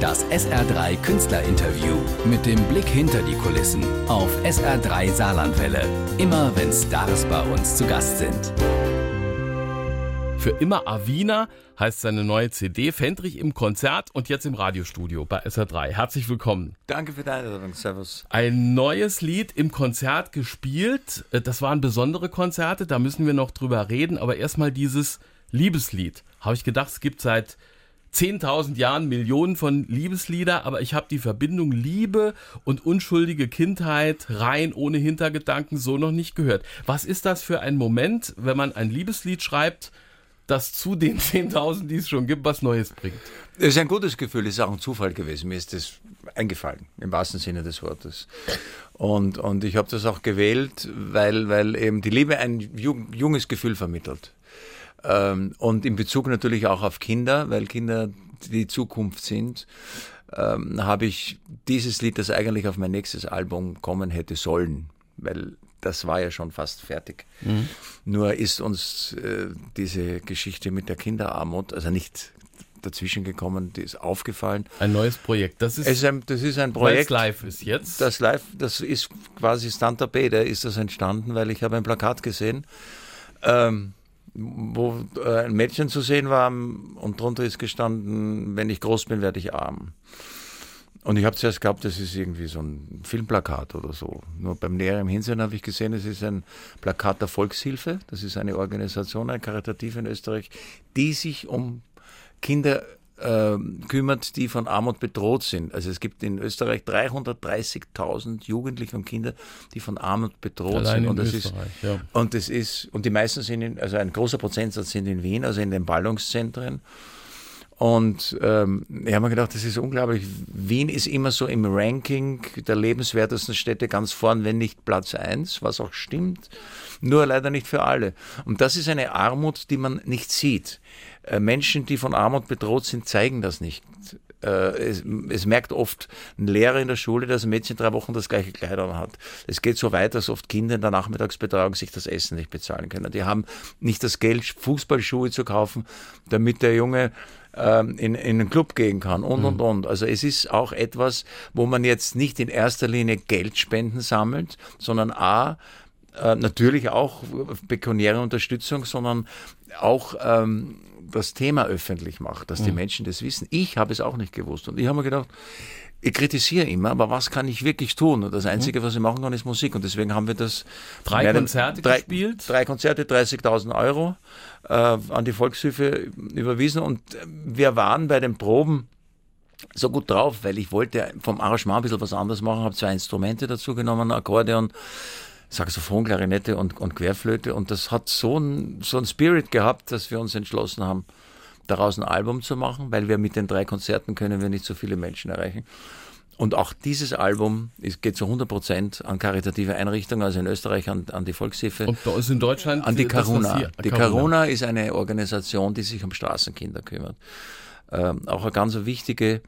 Das SR3 Künstlerinterview mit dem Blick hinter die Kulissen auf SR3 Saarlandwelle. Immer wenn Stars bei uns zu Gast sind. Für immer Avina heißt seine neue CD Fendrich im Konzert und jetzt im Radiostudio bei SR3. Herzlich willkommen. Danke für deine Einladung. Servus. Ein neues Lied im Konzert gespielt. Äh, das waren besondere Konzerte, da müssen wir noch drüber reden. Aber erstmal dieses Liebeslied. Habe ich gedacht, es gibt seit 10.000 Jahren Millionen von Liebeslieder, aber ich habe die Verbindung Liebe und unschuldige Kindheit rein ohne Hintergedanken so noch nicht gehört. Was ist das für ein Moment, wenn man ein Liebeslied schreibt, das zu den 10.000, die es schon gibt, was Neues bringt? Es ist ein gutes Gefühl, es ist auch ein Zufall gewesen. Mir ist das eingefallen, im wahrsten Sinne des Wortes. Und, und ich habe das auch gewählt, weil, weil eben die Liebe ein junges Gefühl vermittelt. Ähm, und in Bezug natürlich auch auf Kinder, weil Kinder die Zukunft sind, ähm, habe ich dieses Lied, das eigentlich auf mein nächstes Album kommen hätte sollen, weil das war ja schon fast fertig. Mhm. Nur ist uns äh, diese Geschichte mit der Kinderarmut, also nicht dazwischen gekommen, die ist aufgefallen. Ein neues Projekt. Das ist, es ist ein, das ist ein Projekt. live ist jetzt. Das live, das ist quasi Stand-up da ist das entstanden, weil ich habe ein Plakat gesehen. Ähm, wo äh, ein Mädchen zu sehen war und drunter ist gestanden, wenn ich groß bin, werde ich arm. Und ich habe zuerst geglaubt, das ist irgendwie so ein Filmplakat oder so. Nur beim näheren Hinsehen habe ich gesehen, es ist ein Plakat der Volkshilfe. Das ist eine Organisation, eine Karitative in Österreich, die sich um Kinder äh, kümmert, die von Armut bedroht sind. Also es gibt in Österreich 330.000 Jugendliche und Kinder, die von Armut bedroht Allein sind. Und das ist ja. und das ist und die meisten sind in, also ein großer Prozentsatz sind in Wien, also in den Ballungszentren. Und ähm, ich habe mir gedacht, das ist unglaublich. Wien ist immer so im Ranking der lebenswertesten Städte ganz vorn, wenn nicht Platz eins, was auch stimmt. Nur leider nicht für alle. Und das ist eine Armut, die man nicht sieht. Äh, Menschen, die von Armut bedroht sind, zeigen das nicht. Äh, es, es, merkt oft ein Lehrer in der Schule, dass ein Mädchen drei Wochen das gleiche Kleid hat. Es geht so weit, dass oft Kinder in der Nachmittagsbetreuung sich das Essen nicht bezahlen können. Die haben nicht das Geld, Fußballschuhe zu kaufen, damit der Junge ähm, in, in einen Club gehen kann und, und, mhm. und. Also es ist auch etwas, wo man jetzt nicht in erster Linie Geldspenden sammelt, sondern A, äh, natürlich auch pekuniäre Unterstützung, sondern auch ähm, das Thema öffentlich macht, dass die mhm. Menschen das wissen. Ich habe es auch nicht gewusst. Und ich habe mir gedacht, ich kritisiere immer, aber was kann ich wirklich tun? Und das mhm. Einzige, was ich machen kann, ist Musik. Und deswegen haben wir das. Drei Konzerte drei, gespielt? Drei Konzerte, 30.000 Euro äh, an die Volkshilfe überwiesen. Und wir waren bei den Proben so gut drauf, weil ich wollte vom Arrangement ein bisschen was anderes machen, habe zwei Instrumente dazu genommen, Akkordeon, Saxophon, Klarinette und, und Querflöte. Und das hat so ein, so Spirit gehabt, dass wir uns entschlossen haben, daraus ein Album zu machen, weil wir mit den drei Konzerten können wir nicht so viele Menschen erreichen. Und auch dieses Album ist, geht zu 100 Prozent an karitative Einrichtungen, also in Österreich an, an die Volkshilfe. Und bei uns in Deutschland? An die Caruna. Die Caruna ist eine Organisation, die sich um Straßenkinder kümmert. Ähm, auch eine ganz wichtige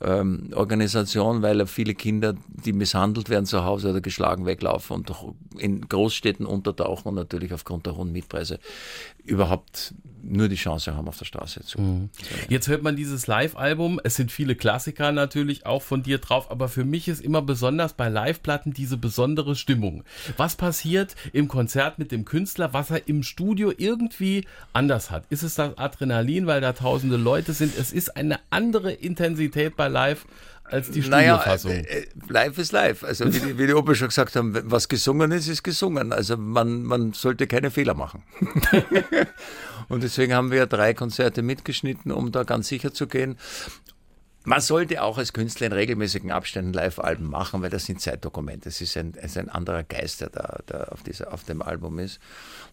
ähm, Organisation, weil viele Kinder, die misshandelt werden zu Hause oder geschlagen weglaufen und in Großstädten untertauchen und natürlich aufgrund der hohen Mietpreise überhaupt nur die Chance haben, auf der Straße zu. Mhm. Jetzt hört man dieses Live-Album. Es sind viele Klassiker natürlich auch von dir drauf, aber für mich ist immer besonders bei Live-Platten diese besondere Stimmung. Was passiert im Konzert mit dem Künstler, was er im Studio irgendwie anders hat? Ist es das Adrenalin, weil da tausende Leute sind? Es ist eine andere Intensität bei Live als die Studiofassung. Naja, äh, äh, live ist live. Also wie die, wie die Opa schon gesagt haben, was gesungen ist, ist gesungen. Also man, man sollte keine Fehler machen. Und deswegen haben wir drei Konzerte mitgeschnitten, um da ganz sicher zu gehen. Man sollte auch als Künstler in regelmäßigen Abständen Live-Alben machen, weil das sind Zeitdokumente. Es ist ein, es ist ein anderer Geist, der da, der auf, dieser, auf dem Album ist.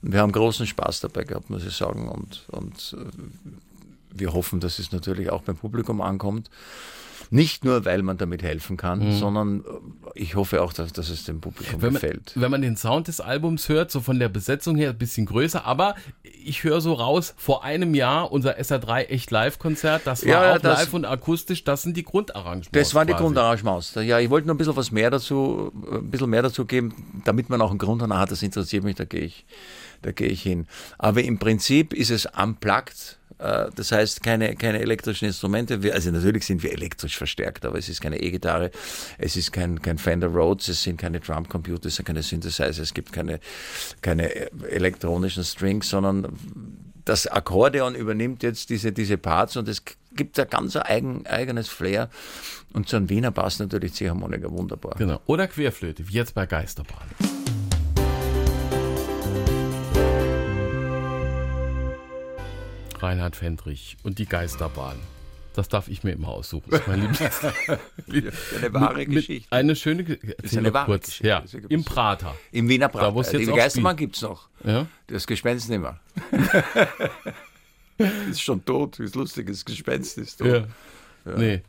Und wir haben großen Spaß dabei gehabt, muss ich sagen. Und, und äh, wir hoffen, dass es natürlich auch beim Publikum ankommt. Nicht nur, weil man damit helfen kann, mhm. sondern äh, ich hoffe auch, dass, dass es dem Publikum wenn gefällt. wenn man den Sound des Albums hört, so von der Besetzung her ein bisschen größer, aber ich höre so raus, vor einem Jahr unser SA3 echt Live-Konzert, das war ja, auch das, live und akustisch, das sind die Grundarrangements. Das waren die Grundarrangements. Ja, ich wollte nur ein bisschen was mehr dazu, ein bisschen mehr dazu geben, damit man auch einen Grund hat, das interessiert mich, da gehe ich, da gehe ich hin. Aber im Prinzip ist es unplugged Äh, das heißt, keine, keine elektrischen Instrumente. Also natürlich sind wir elektrisch verstärkt, aber es ist keine E-Gitarre, es ist kein, kein Fender Rhodes, es sind keine Drumcomputer, es sind keine Synthesizer, es gibt keine, keine elektronischen Strings, sondern das Akkordeon übernimmt jetzt diese, diese Parts und es gibt ein ganz eigen, eigenes Flair. Und zu einem Wiener passt natürlich Ziehharmonika wunderbar. Genau. Oder Querflöte, wie jetzt bei Geisterbahn. Reinhard Fendrich und die Geisterbahn. Das darf ich mir immer aussuchen. Das ist mein Lieblings. eine wahre mit, Geschichte. Eine schöne ist eine wahre kurz. Geschichte. Ja, im Prater. Im Wiener Prater. Da, auch Geisterbahn gibt es noch. Ja? Das Gespenst nicht mehr. ist schon tot, wie es lustig ist. Gespenst ist tot. Ja. Nee.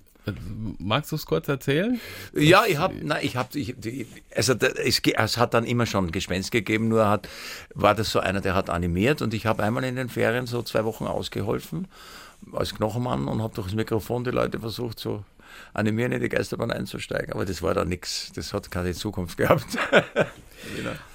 Magst du es kurz erzählen? Ja, ich habe, nein, ich habe, also es, es hat dann immer schon Gespenst gegeben, nur hat, war das so einer, der hat animiert und ich habe einmal in den Ferien so zwei Wochen ausgeholfen als Knochenmann und habe durch das Mikrofon die Leute versucht zu animieren, in die Geisterbahn einzusteigen, aber das war da nichts, das hat keine Zukunft gehabt.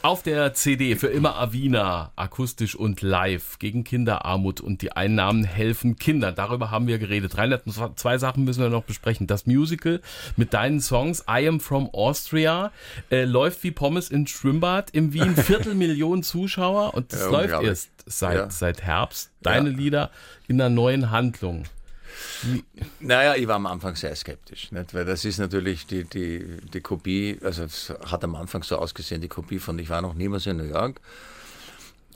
Auf der CD für immer Avina, akustisch und live, gegen Kinderarmut und die Einnahmen helfen Kindern. Darüber haben wir geredet. Reinhard, zwei Sachen müssen wir noch besprechen. Das Musical mit deinen Songs I Am From Austria äh, läuft wie Pommes in Schwimmbad im Wien. Viertelmillion Zuschauer und das Ja, läuft erst seit, Ja. seit Herbst. Deine Ja. Lieder in einer neuen Handlung. Naja, ich war am Anfang sehr skeptisch, nicht? weil das ist natürlich die, die, die Kopie, also es hat am Anfang so ausgesehen, die Kopie von Ich war noch niemals in New York.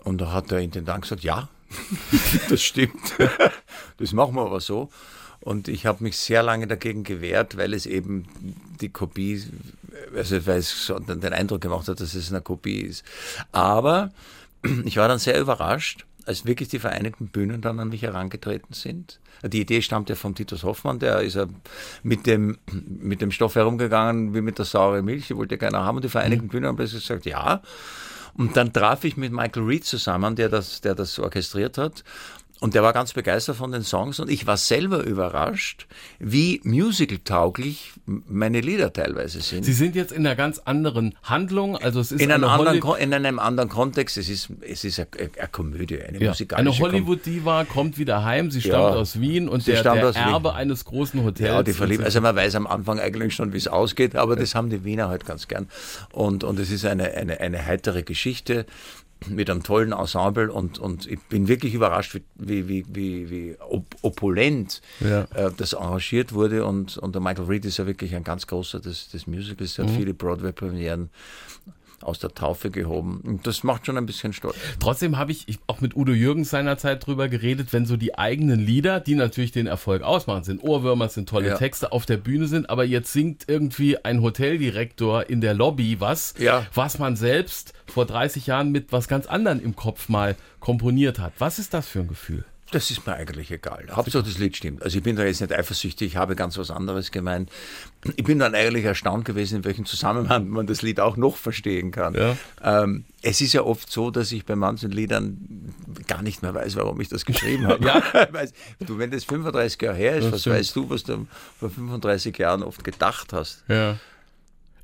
Und da hat der Intendant gesagt, ja, das stimmt, das machen wir aber so. Und ich habe mich sehr lange dagegen gewehrt, weil es eben die Kopie, also weil es den Eindruck gemacht hat, dass es eine Kopie ist. Aber ich war dann sehr überrascht, als wirklich die Vereinigten Bühnen dann an mich herangetreten sind. Die Idee stammt ja von Titus Hoffmann, der ist ja mit dem, mit dem Stoff herumgegangen wie mit der saure Milch, die wollte ja keiner haben. Und die Vereinigten Bühnen haben plötzlich gesagt, ja. Und dann traf ich mit Michael Reed zusammen, der das, der das orchestriert hat. Und der war ganz begeistert von den Songs und ich war selber überrascht, wie musical-tauglich meine Lieder teilweise sind. Sie sind jetzt in einer ganz anderen Handlung. Also es ist in, einem eine anderen, Holly- in einem anderen Kontext, es ist, es ist eine, eine Komödie, eine Ja, musikalische eine Hollywood-Diva kommt wieder heim. Sie stammt Ja. aus Wien und Sie der, der aus Wien. Erbe eines großen Hotels. Ja, die verliebt. Also man weiß am Anfang eigentlich schon, wie es ausgeht, aber das haben die Wiener halt ganz gern. Und, und es ist eine, eine, eine heitere Geschichte mit einem tollen Ensemble und, und ich bin wirklich überrascht, wie, wie, wie, wie, wie op opulent Ja. äh, das arrangiert wurde. Und, und der Michael Reed ist ja wirklich ein ganz großer des, des Musicals, der hat viele Broadway-Premieren aus der Taufe gehoben und das macht schon ein bisschen stolz. Trotzdem habe ich, ich auch mit Udo Jürgens seinerzeit drüber geredet, wenn so die eigenen Lieder, die natürlich den Erfolg ausmachen, sind Ohrwürmer, sind tolle Ja. Texte auf der Bühne sind, aber jetzt singt irgendwie ein Hoteldirektor in der Lobby was, Ja. was man selbst vor 30 Jahren mit was ganz anderem im Kopf mal komponiert hat. Was ist das für ein Gefühl? Das ist mir eigentlich egal. Hauptsache das Lied stimmt. Also ich bin da jetzt nicht eifersüchtig, ich habe ganz was anderes gemeint. Ich bin dann eigentlich erstaunt gewesen, in welchem Zusammenhang man das Lied auch noch verstehen kann. Ja. Ähm, es ist ja oft so, dass ich bei manchen Liedern gar nicht mehr weiß, warum ich das geschrieben habe. Ja. Du, wenn das 35 Jahre her ist, Das was stimmt. weißt du, was du vor 35 Jahren oft gedacht hast? Ja.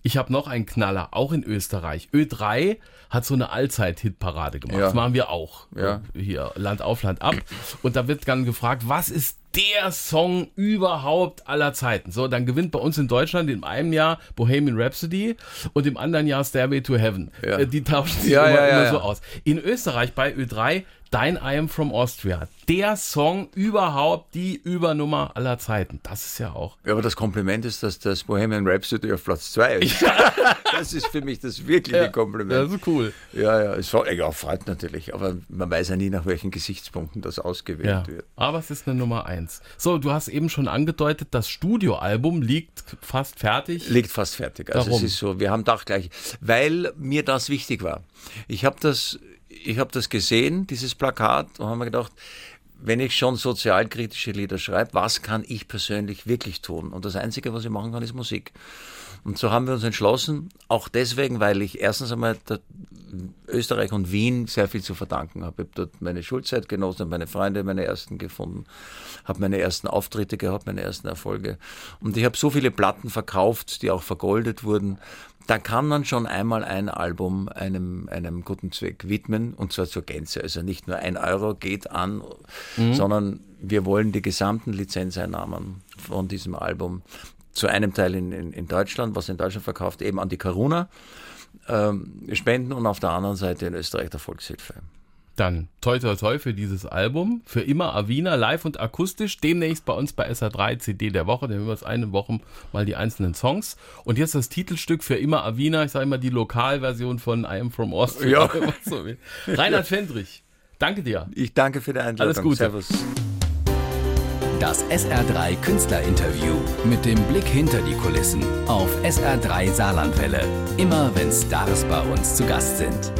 Ich habe noch einen Knaller, auch in Österreich. Ö3 hat so eine Allzeit-Hitparade gemacht. Ja. Das machen wir auch. Ja. Hier, Land auf, Land ab. Und da wird dann gefragt, was ist der Song überhaupt aller Zeiten? So, dann gewinnt bei uns in Deutschland in einem Jahr Bohemian Rhapsody und im anderen Jahr Stairway to Heaven. Ja. Äh, Die tauschen sich Ja, immer, ja, immer so aus. In Österreich bei Ö3 Dein I Am From Austria. Der Song überhaupt, die Übernummer aller Zeiten. Das ist ja auch. Ja, aber das Kompliment ist, dass das Bohemian Rhapsody auf Platz 2 ist. das ist für mich das wirkliche Kompliment. Das ist cool. Ja, ja, es war, ja, freut natürlich, aber man weiß ja nie, nach welchen Gesichtspunkten das ausgewählt Ja, wird. aber es ist eine Nummer eins. So, du hast eben schon angedeutet, das Studioalbum liegt fast fertig. Liegt fast fertig. Also Warum? es ist so, wir haben doch gleich, weil mir das wichtig war. Ich habe das, ich habe das gesehen, dieses Plakat, und habe mir gedacht, wenn ich schon sozialkritische Lieder schreibe, was kann ich persönlich wirklich tun? Und das Einzige, was ich machen kann, ist Musik. Und so haben wir uns entschlossen, auch deswegen, weil ich erstens einmal Österreich und Wien sehr viel zu verdanken habe. Ich habe dort meine Schulzeit genossen, meine Freunde, meine ersten gefunden, habe meine ersten Auftritte gehabt, meine ersten Erfolge. Und ich habe so viele Platten verkauft, die auch vergoldet wurden, da kann man schon einmal ein Album einem, einem guten Zweck widmen und zwar zur Gänze. Also nicht nur ein Euro geht an, mhm. sondern wir wollen die gesamten Lizenzeinnahmen von diesem Album zu einem Teil in, in, in Deutschland, was in Deutschland verkauft, eben an die Karuna ähm, spenden und auf der anderen Seite in Österreich der Volkshilfe. Dann toi toi toi für dieses Album. Für immer Avina, live und akustisch. Demnächst bei uns bei SA3 CD der Woche. Dann hören wir es eine Woche mal die einzelnen Songs. Und jetzt das Titelstück für immer Avina. Ich sage immer die Lokalversion von I Am From Austria. Ja. So Reinhard Fendrich, danke dir. Ich danke für die Einladung. Alles Gute. Servus. Das SR3 Künstlerinterview mit dem Blick hinter die Kulissen auf SR3 Saarlandwelle. Immer wenn Stars bei uns zu Gast sind.